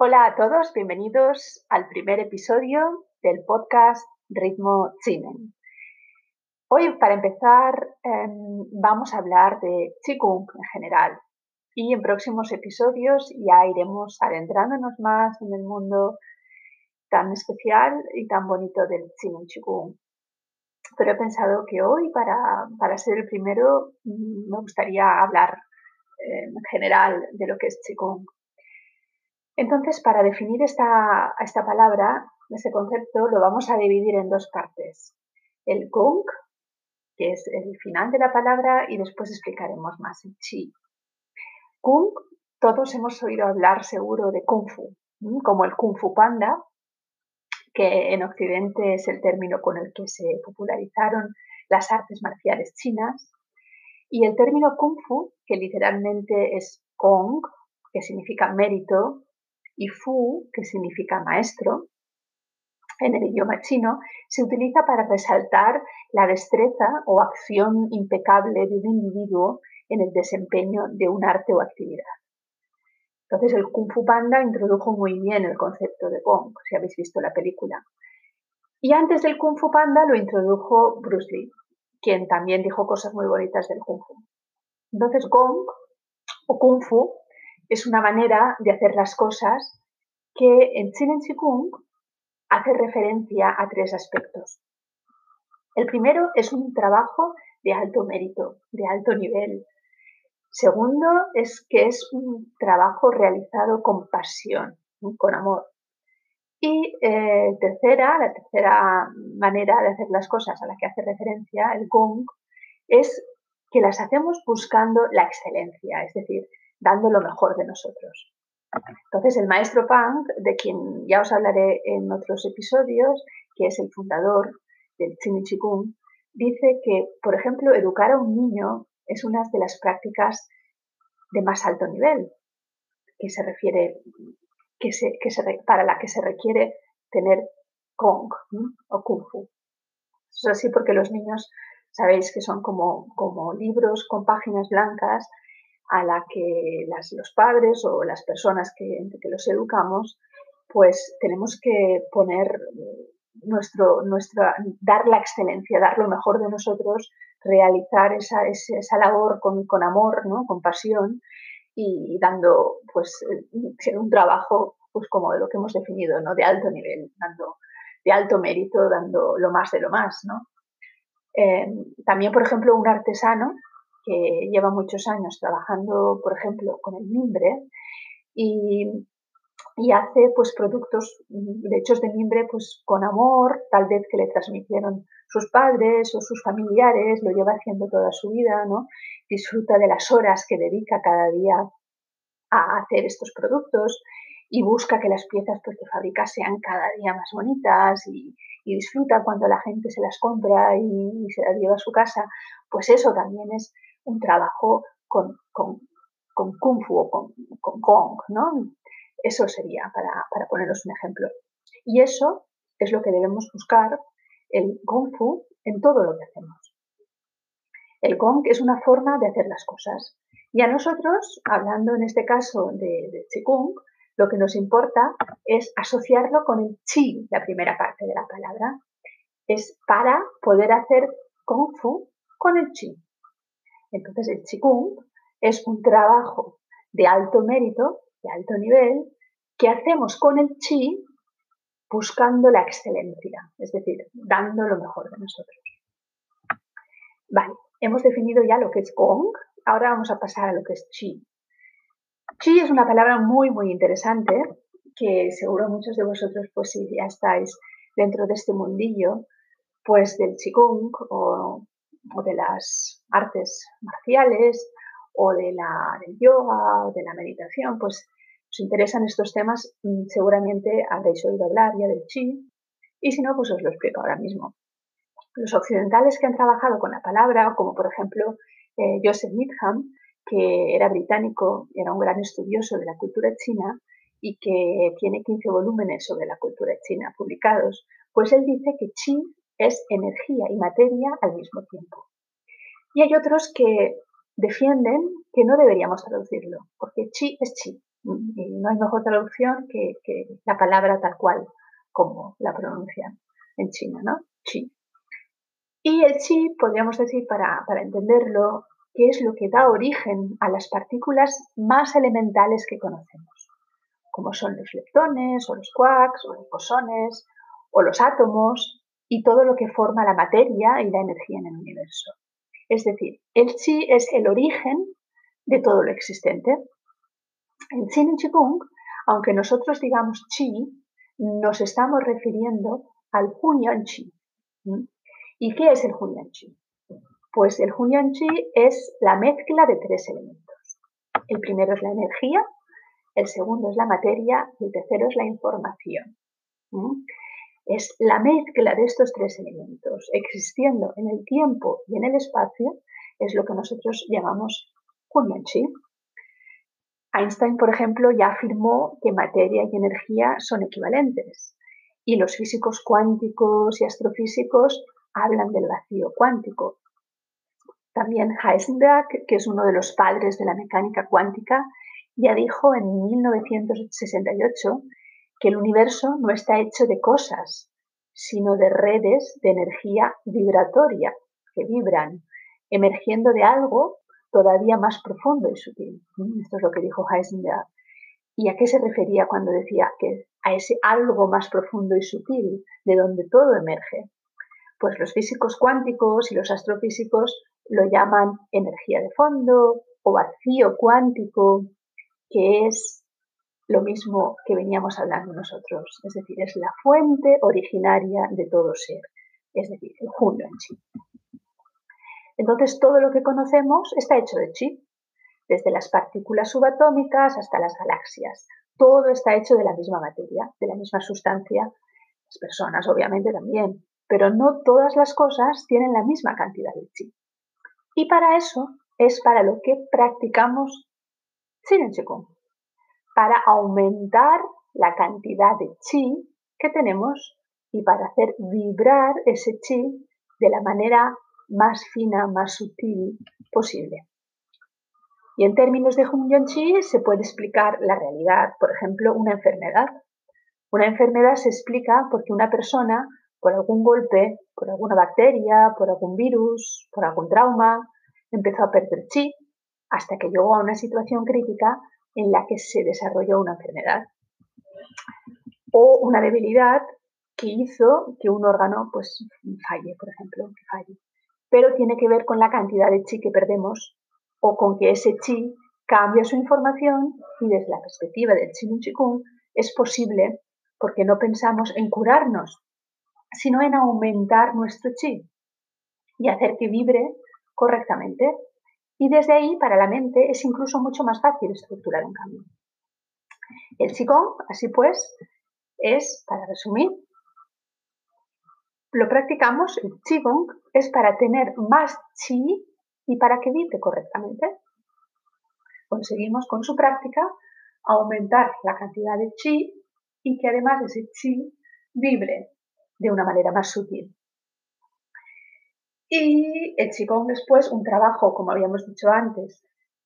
Hola a todos, bienvenidos al primer episodio del podcast Ritmo Chinen. Hoy, para empezar, em, vamos a hablar de Qigong en general y en próximos episodios ya iremos adentrándonos más en el mundo tan especial y tan bonito del Qigong Qigong. Pero he pensado que hoy, para, ser el primero, mm, me gustaría hablar em, en general de lo que es Qigong. Entonces, para definir esta, esta palabra, ese concepto, lo vamos a dividir en dos partes. El Gong, que es el final de la palabra, y después explicaremos más el Chi. Kung, todos hemos oído hablar seguro de Kung Fu, como el Kung Fu Panda, que en Occidente es el término con el que se popularizaron las artes marciales chinas, y el término Kung Fu, que literalmente es Gong, que significa mérito, y Fu, que significa maestro, en el idioma chino, se utiliza para resaltar la destreza o acción impecable de un individuo en el desempeño de un arte o actividad. Entonces el Kung Fu Panda introdujo muy bien el concepto de Gong, si habéis visto la película. Y antes del Kung Fu Panda lo introdujo Bruce Lee, quien también dijo cosas muy bonitas del Kung Fu. Entonces Gong o Kung Fu es una manera de hacer las cosas que en Chin Kung hace referencia a tres aspectos. El primero es un trabajo de alto mérito, de alto nivel. Segundo es que es un trabajo realizado con pasión, con amor. Y eh, tercera, la tercera manera de hacer las cosas a la que hace referencia el Gong es que las hacemos buscando la excelencia, es decir, dando lo mejor de nosotros. Entonces, el maestro Punk, de quien ya os hablaré en otros episodios, que es el fundador del Chinichikung, dice que, por ejemplo, educar a un niño es una de las prácticas de más alto nivel, que se refiere, que se, para la que se requiere tener Kong o Kung Fu. es así porque los niños sabéis que son como, como libros con páginas blancas a la que los padres o las personas que, que los educamos, pues tenemos que poner nuestro, nuestra, dar la excelencia, dar lo mejor de nosotros, realizar esa, esa, labor con, con, amor, ¿no? con pasión y dando pues eh, un trabajo pues como de lo que hemos definido, ¿no? de alto nivel, dando de alto mérito, dando lo más de lo más. ¿no? Eh, también, por ejemplo, un artesano que lleva muchos años trabajando, por ejemplo, con el mimbre y, hace pues productos de hechos de mimbre pues con amor, tal vez que le transmitieron sus padres o sus familiares, lo lleva haciendo toda su vida, ¿no? Disfruta de las horas que dedica cada día a hacer estos productos y busca que las piezas pues, que fabrica sean cada día más bonitas y, disfruta cuando la gente se las compra y, y, se las lleva a su casa, pues eso también es un trabajo con, con, Kung Fu o con, con Gong, ¿no? Eso sería para, para poneros un ejemplo. Y eso es lo que debemos buscar, el Kung Fu, en todo lo que hacemos. El Gong es una forma de hacer las cosas. Y a nosotros, hablando en este caso de, de Qigong, lo que nos importa es asociarlo con el Qi, la primera parte de la palabra. Es para poder hacer Kung Fu con el Qi. Entonces, el Qigong es un trabajo de alto mérito, de alto nivel, que hacemos con el Qi buscando la excelencia, es decir, dando lo mejor de nosotros. Vale, hemos definido ya lo que es Gong, ahora vamos a pasar a lo que es Qi. Qi es una palabra muy, muy interesante que seguro muchos de vosotros, pues si ya estáis dentro de este mundillo, pues del Qigong o o de las artes marciales o de la, del yoga o de la meditación, pues os interesan estos temas, mm, seguramente habréis oído hablar ya del chi y si no, pues os lo explico ahora mismo. Los occidentales que han trabajado con la palabra, como por ejemplo eh, Joseph Needham, que era británico, era un gran estudioso de la cultura china y que tiene 15 volúmenes sobre la cultura china publicados, pues él dice que chi es energía y materia al mismo tiempo. Y hay otros que defienden que no deberíamos traducirlo, porque chi es chi, Y no hay mejor traducción que, la palabra tal cual como la pronuncian en China, ¿no? Chi. Y el chi, podríamos decir, para, para entenderlo, que es lo que da origen a las partículas más elementales que conocemos, como son los leptones, o los quarks, o los bosones, o los átomos, y todo lo que forma la materia y la energía en el universo. Es decir, el chi es el origen de todo lo existente. En Qin y Qigong, aunque nosotros digamos chi, nos estamos refiriendo al Hunyuan Chi. ¿Y qué es el Hunyuan Chi? Pues el Hunyuan Chi es la mezcla de tres elementos. El primero es la energía, el segundo es la materia y el tercero es la información. Es la mezcla de estos tres elementos existiendo en el tiempo y en el espacio, es lo que nosotros llamamos Hunyuan Chi. Einstein, por ejemplo, ya afirmó que materia y energía son equivalentes y los físicos cuánticos y astrofísicos hablan del vacío cuántico. También Heisenberg, que es uno de los padres de la mecánica cuántica, ya dijo en 1968 que el universo no está hecho de cosas, sino de redes de energía vibratoria que vibran, emergiendo de algo todavía más profundo y sutil. Esto es lo que dijo Heisenberg. ¿Y a qué se refería cuando decía que a ese algo más profundo y sutil de donde todo emerge? Pues los físicos cuánticos y los astrofísicos lo llaman energía de fondo o vacío cuántico, que es lo mismo que veníamos hablando nosotros, es decir, es la fuente originaria de todo ser, es decir, el junio en sí. Entonces, todo lo que conocemos está hecho de chi, desde las partículas subatómicas hasta las galaxias. Todo está hecho de la misma materia, de la misma sustancia. Las personas, obviamente, también, pero no todas las cosas tienen la misma cantidad de chi. Y para eso es para lo que practicamos Shiren Qigong, para aumentar la cantidad de chi que tenemos y para hacer vibrar ese chi de la manera más fina, más sutil posible. Y en términos de Hunyuan Chi se puede explicar la realidad, por ejemplo, una enfermedad. Una enfermedad se explica porque una persona, por algún golpe, por alguna bacteria, por algún virus, por algún trauma, empezó a perder chi hasta que llegó a una situación crítica en la que se desarrolló una enfermedad o una debilidad que hizo que un órgano pues falle, por ejemplo, que falle pero tiene que ver con la cantidad de chi que perdemos o con que ese chi cambia su información y desde la perspectiva del Qigong Qigong es posible porque no pensamos en curarnos, sino en aumentar nuestro chi y hacer que vibre correctamente. Y desde ahí, para la mente, es incluso mucho más fácil estructurar un cambio. El Qigong, así pues, es, para resumir, lo practicamos, el Qigong, es para tener más chi y para que vibre correctamente. Conseguimos con su práctica aumentar la cantidad de chi y que además ese chi vibre de una manera más sutil. Y el Qigong después, un trabajo, como habíamos dicho antes,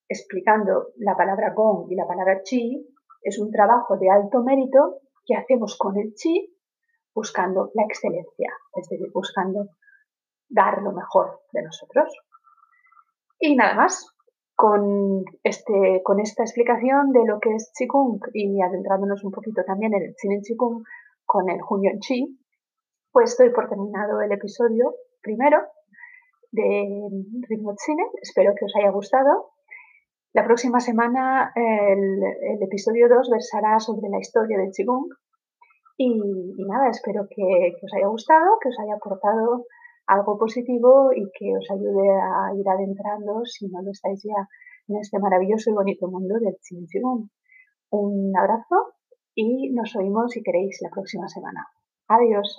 explicando la palabra Gong y la palabra Chi, es un trabajo de alto mérito que hacemos con el Chi buscando la excelencia, es decir, buscando dar lo mejor de nosotros. Y nada más, con, este, con esta explicación de lo que es Qigong y adentrándonos un poquito también en el Qin Qigong con el Hunyuan Chi, pues estoy por terminado el episodio primero de Ritmo Cine. Espero que os haya gustado. La próxima semana el, el episodio 2 versará sobre la historia del Qigong y, nada, espero que, os haya gustado, que os haya aportado algo positivo y que os ayude a ir adentrando, si no lo estáis ya, en este maravilloso y bonito mundo del Chin Un abrazo y nos oímos si queréis la próxima semana. Adiós.